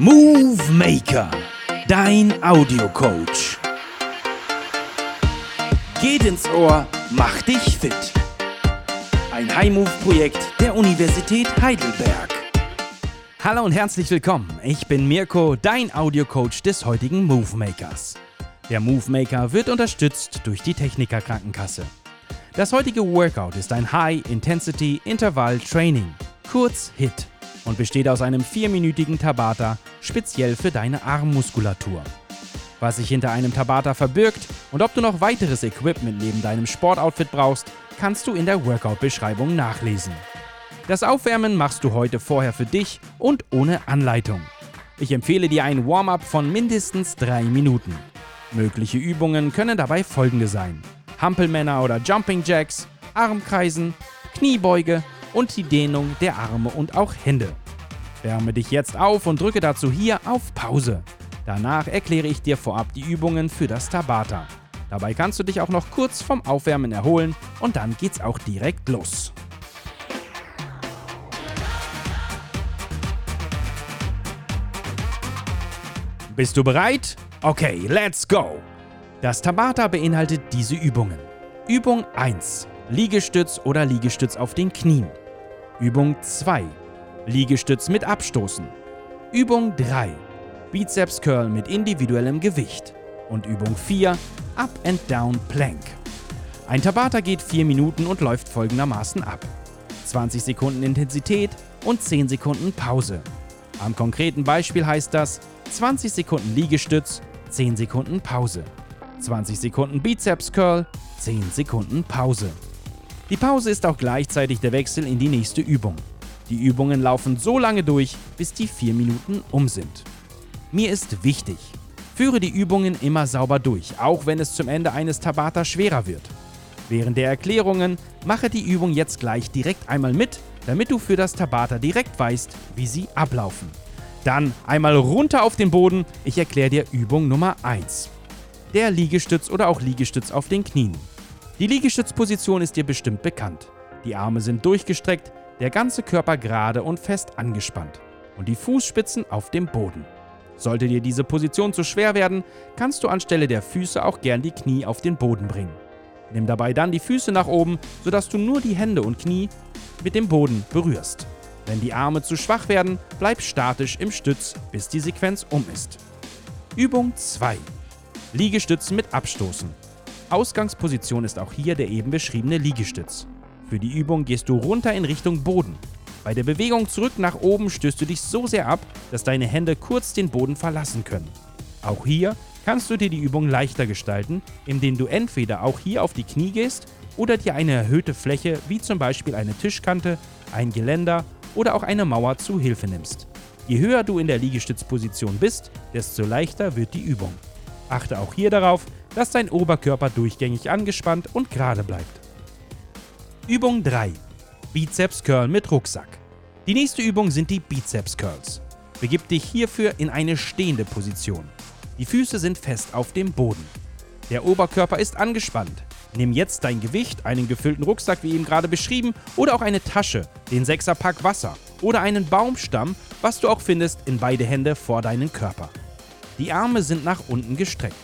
Movie Maker, dein Audiocoach. Geht ins Ohr, mach dich fit. Ein High-Move-Projekt der Universität Heidelberg. Hallo und herzlich willkommen. Ich bin Mirko, dein Audiocoach des heutigen Movie Makers. Der Movie Maker wird unterstützt durch die Techniker Krankenkasse. Das heutige Workout ist ein High-Intensity Intervall Training, kurz HIT, und besteht aus einem vierminütigen Tabata speziell für deine Armmuskulatur. Was sich hinter einem Tabata verbirgt und ob du noch weiteres Equipment neben deinem Sportoutfit brauchst, kannst du in der Workout-Beschreibung nachlesen. Das Aufwärmen machst du heute vorher für dich und ohne Anleitung. Ich empfehle dir ein Warm-up von mindestens drei Minuten. Mögliche Übungen können dabei folgende sein: Hampelmänner oder Jumping Jacks, Armkreisen, Kniebeuge und die Dehnung der Arme und auch Hände. Wärme dich jetzt auf und drücke dazu hier auf Pause. Danach erkläre ich dir vorab die Übungen für das Tabata. Dabei kannst du dich auch noch kurz vom Aufwärmen erholen und dann geht's auch direkt los. Bist du bereit? Okay, let's go! Das Tabata beinhaltet diese Übungen. Übung 1. Liegestütz oder Liegestütz auf den Knien. Übung 2. Liegestütz mit Abstoßen. Übung 3. Bizeps Curl mit individuellem Gewicht. Und Übung 4. Up and Down Plank. Ein Tabata geht 4 Minuten und läuft folgendermaßen ab. 20 Sekunden Intensität und 10 Sekunden Pause. Am konkreten Beispiel heißt das 20 Sekunden Liegestütz, 10 Sekunden Pause. 20 Sekunden Bizeps Curl, 10 Sekunden Pause. Die Pause ist auch gleichzeitig der Wechsel in die nächste Übung. Die Übungen laufen so lange durch, bis die 4 Minuten um sind. Mir ist wichtig, führe die Übungen immer sauber durch, auch wenn es zum Ende eines Tabata schwerer wird. Während der Erklärungen mache die Übung jetzt gleich direkt einmal mit, damit du für das Tabata direkt weißt, wie sie ablaufen. Dann einmal runter auf den Boden, ich erkläre dir Übung Nummer 1. Der Liegestütz oder auch Liegestütz auf den Knien. Die Liegestützposition ist dir bestimmt bekannt. Die Arme sind durchgestreckt, der ganze Körper gerade und fest angespannt und die Fußspitzen auf dem Boden. Sollte dir diese Position zu schwer werden, kannst du anstelle der Füße auch gern die Knie auf den Boden bringen. Nimm dabei dann die Füße nach oben, sodass du nur die Hände und Knie mit dem Boden berührst. Wenn die Arme zu schwach werden, bleib statisch im Stütz, bis die Sequenz um ist. Übung 2. Liegestützen mit Abstoßen. Ausgangsposition ist auch hier der eben beschriebene Liegestütz. Für die Übung gehst du runter in Richtung Boden. Bei der Bewegung zurück nach oben stößt du dich so sehr ab, dass deine Hände kurz den Boden verlassen können. Auch hier kannst du dir die Übung leichter gestalten, indem du entweder auch hier auf die Knie gehst oder dir eine erhöhte Fläche wie zum Beispiel eine Tischkante, ein Geländer oder auch eine Mauer zu Hilfe nimmst. Je höher du in der Liegestützposition bist, desto leichter wird die Übung. Achte auch hier darauf, dass dein Oberkörper durchgängig angespannt und gerade bleibt. Übung 3. Bizeps Curl mit Rucksack. Die nächste Übung sind die Bizeps Curls. Begib dich hierfür in eine stehende Position. Die Füße sind fest auf dem Boden. Der Oberkörper ist angespannt. Nimm jetzt dein Gewicht, einen gefüllten Rucksack wie eben gerade beschrieben, oder auch eine Tasche, den Sechserpack Wasser oder einen Baumstamm, was du auch findest, in beide Hände vor deinen Körper. Die Arme sind nach unten gestreckt.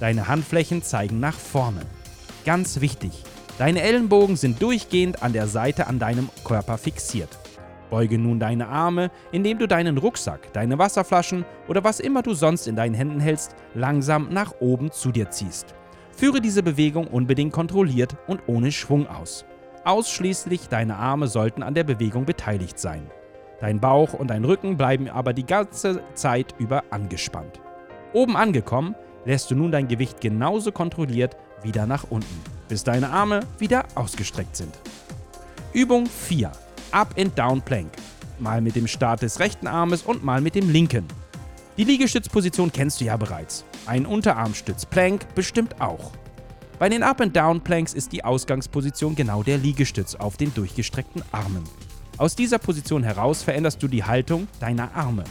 Deine Handflächen zeigen nach vorne. Ganz wichtig, deine Ellenbogen sind durchgehend an der Seite an deinem Körper fixiert. Beuge nun deine Arme, indem du deinen Rucksack, deine Wasserflaschen oder was immer du sonst in deinen Händen hältst, langsam nach oben zu dir ziehst. Führe diese Bewegung unbedingt kontrolliert und ohne Schwung aus. Ausschließlich deine Arme sollten an der Bewegung beteiligt sein. Dein Bauch und dein Rücken bleiben aber die ganze Zeit über angespannt. Oben angekommen, lässt du nun dein Gewicht genauso kontrolliert wieder nach unten, bis deine Arme wieder ausgestreckt sind. Übung 4. Up and Down Plank. Mal mit dem Start des rechten Armes und mal mit dem linken. Die Liegestützposition kennst du ja bereits. Ein Unterarmstütz Plank bestimmt auch. Bei den Up and Down Planks ist die Ausgangsposition genau der Liegestütz auf den durchgestreckten Armen. Aus dieser Position heraus veränderst du die Haltung deiner Arme.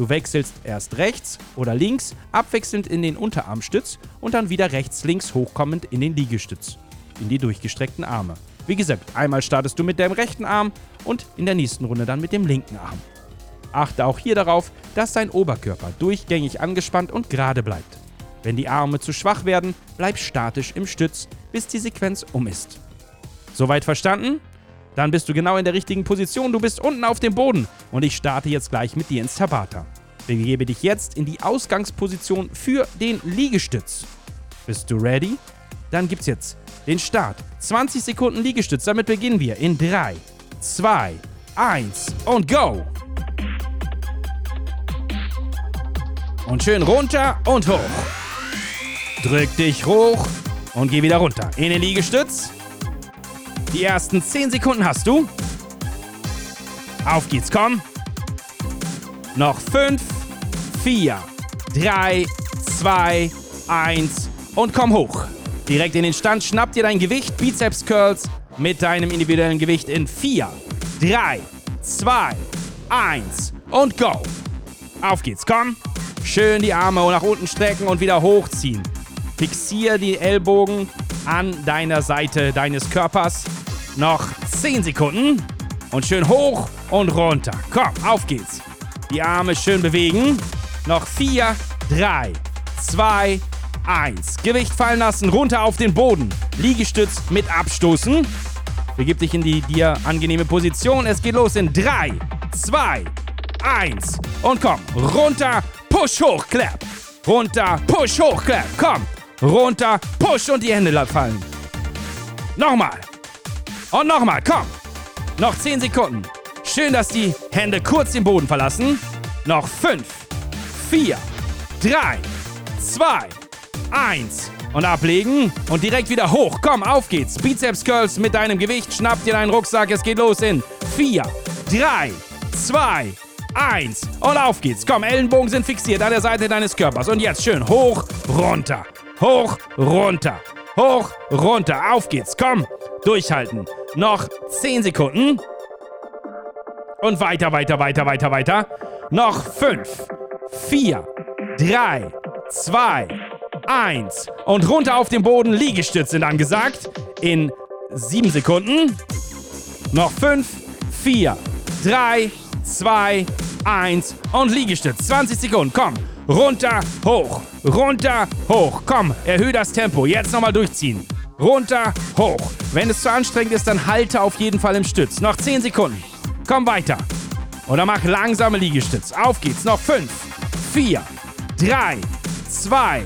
Du wechselst erst rechts oder links, abwechselnd in den Unterarmstütz und dann wieder rechts-links hochkommend in den Liegestütz, in die durchgestreckten Arme. Wie gesagt, einmal startest du mit deinem rechten Arm und in der nächsten Runde dann mit dem linken Arm. Achte auch hier darauf, dass dein Oberkörper durchgängig angespannt und gerade bleibt. Wenn die Arme zu schwach werden, bleib statisch im Stütz, bis die Sequenz um ist. Soweit verstanden? Dann bist du genau in der richtigen Position, du bist unten auf dem Boden und ich starte jetzt gleich mit dir ins Tabata. Begebe dich jetzt in die Ausgangsposition für den Liegestütz. Bist du ready? Dann gibt's jetzt den Start. 20 Sekunden Liegestütz, damit beginnen wir in 3, 2, 1 und go! Und schön runter und hoch. Drück dich hoch und geh wieder runter. In den Liegestütz. Die ersten 10 Sekunden hast du. Auf geht's, komm. Noch 5, 4, 3, 2, 1 und komm hoch. Direkt in den Stand, schnapp dir dein Gewicht, Bizeps Curls mit deinem individuellen Gewicht in 4, 3, 2, 1 und go. Auf geht's, komm. Schön die Arme nach unten strecken und wieder hochziehen. Fixier die Ellbogen an deiner Seite deines Körpers. Noch 10 Sekunden. Und schön hoch und runter. Komm, auf geht's. Die Arme schön bewegen. Noch 4, 3, 2, 1. Gewicht fallen lassen, runter auf den Boden. Liegestütz mit Abstoßen. Begib dich in die dir angenehme Position. Es geht los in 3, 2, 1. Und komm, runter, push hoch, clap. Runter, push hoch, clap. Komm, runter, push und die Hände fallen. Nochmal. Und nochmal, komm. Noch 10 Sekunden. Schön, dass die Hände kurz den Boden verlassen. Noch 5, 4, 3, 2, 1. Und ablegen und direkt wieder hoch. Komm, auf geht's. Bizeps Curls mit deinem Gewicht. Schnapp dir deinen Rucksack. Es geht los in 4, 3, 2, 1. Und auf geht's. Komm, Ellenbogen sind fixiert an der Seite deines Körpers. Und jetzt schön hoch, runter. Hoch, runter. Hoch, runter. Auf geht's. Komm. Durchhalten. Noch 10 Sekunden. Und weiter, weiter, weiter, weiter, weiter. Noch 5, 4, 3, 2, 1. Und runter auf den Boden. Liegestütze sind angesagt. In 7 Sekunden. Noch 5, 4, 3, 2, 1. Und Liegestütz. 20 Sekunden. Komm. Runter, hoch, runter, hoch. Komm, erhöhe das Tempo. Jetzt nochmal durchziehen. Runter, hoch. Wenn es zu anstrengend ist, dann halte auf jeden Fall im Stütz. Noch 10 Sekunden. Komm weiter. Oder mach langsame Liegestütz. Auf geht's. Noch 5, 4, 3, 2,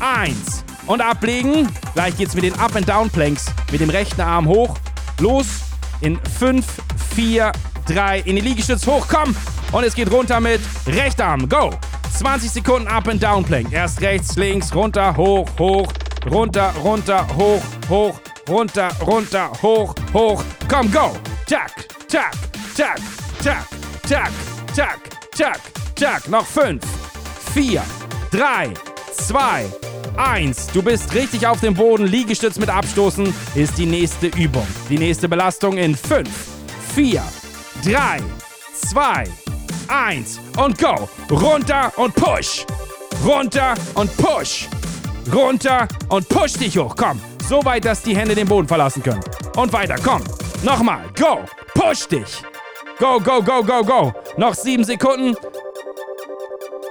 1. Und ablegen. Gleich geht's mit den Up- and Down-Planks. Mit dem rechten Arm hoch. Los. In 5, 4, 3. In die Liegestütz hoch. Komm. Und es geht runter mit Rechtarm. Go. 20 Sekunden Up and Down Plank. Erst rechts, links, runter, hoch, hoch, runter, runter, hoch, hoch, runter, runter, hoch, hoch. Komm, go. Tack, tack, tack, tack, tack, tack, tack, tack. Noch 5, 4, 3, 2, 1. Du bist richtig auf dem Boden. Liegestütz mit Abstoßen ist die nächste Übung. Die nächste Belastung in 5, 4, 3, 2, 1 und go. Runter und push. Runter und push. Runter und push dich hoch. Komm. So weit, dass die Hände den Boden verlassen können. Und weiter. Komm. Nochmal. Go. Push dich. Go, go, go, go, go. Noch sieben Sekunden.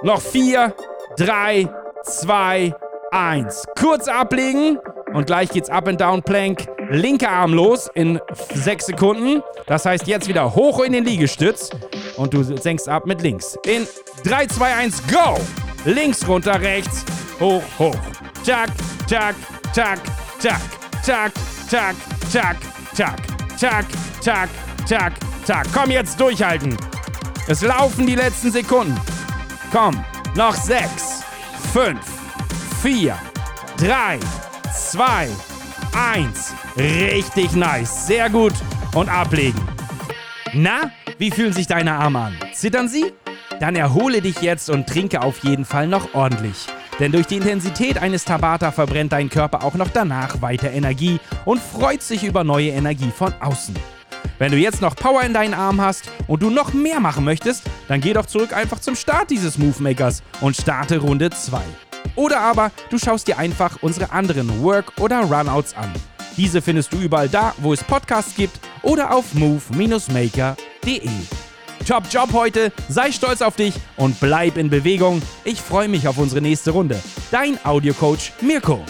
Noch vier, drei, zwei, eins. Kurz ablegen. Und gleich geht's Up and Down Plank. Linker Arm los in sechs Sekunden. Das heißt jetzt wieder hoch in den Liegestütz. Und du senkst ab mit links. In 3, 2, 1, go! Links runter, rechts, hoch, hoch. Tack, tack, tack, tack, tack, tack, tack, tack, tack, tack, tack, tack. Komm, jetzt durchhalten. Es laufen die letzten Sekunden. Komm, noch 6, 5, 4, 3, 2, 1. Richtig nice. Sehr gut. Und ablegen. Na, wie fühlen sich deine Arme an? Zittern sie? Dann erhole dich jetzt und trinke auf jeden Fall noch ordentlich. Denn durch die Intensität eines Tabata verbrennt dein Körper auch noch danach weiter Energie und freut sich über neue Energie von außen. Wenn du jetzt noch Power in deinen Arm hast und du noch mehr machen möchtest, dann geh doch zurück einfach zum Start dieses Movemakers und starte Runde 2. Oder aber du schaust dir einfach unsere anderen Work- oder Runouts an. Diese findest du überall da, wo es Podcasts gibt oder auf move-maker.de. Top Job heute, sei stolz auf dich und bleib in Bewegung. Ich freue mich auf unsere nächste Runde. Dein Audiocoach Mirko.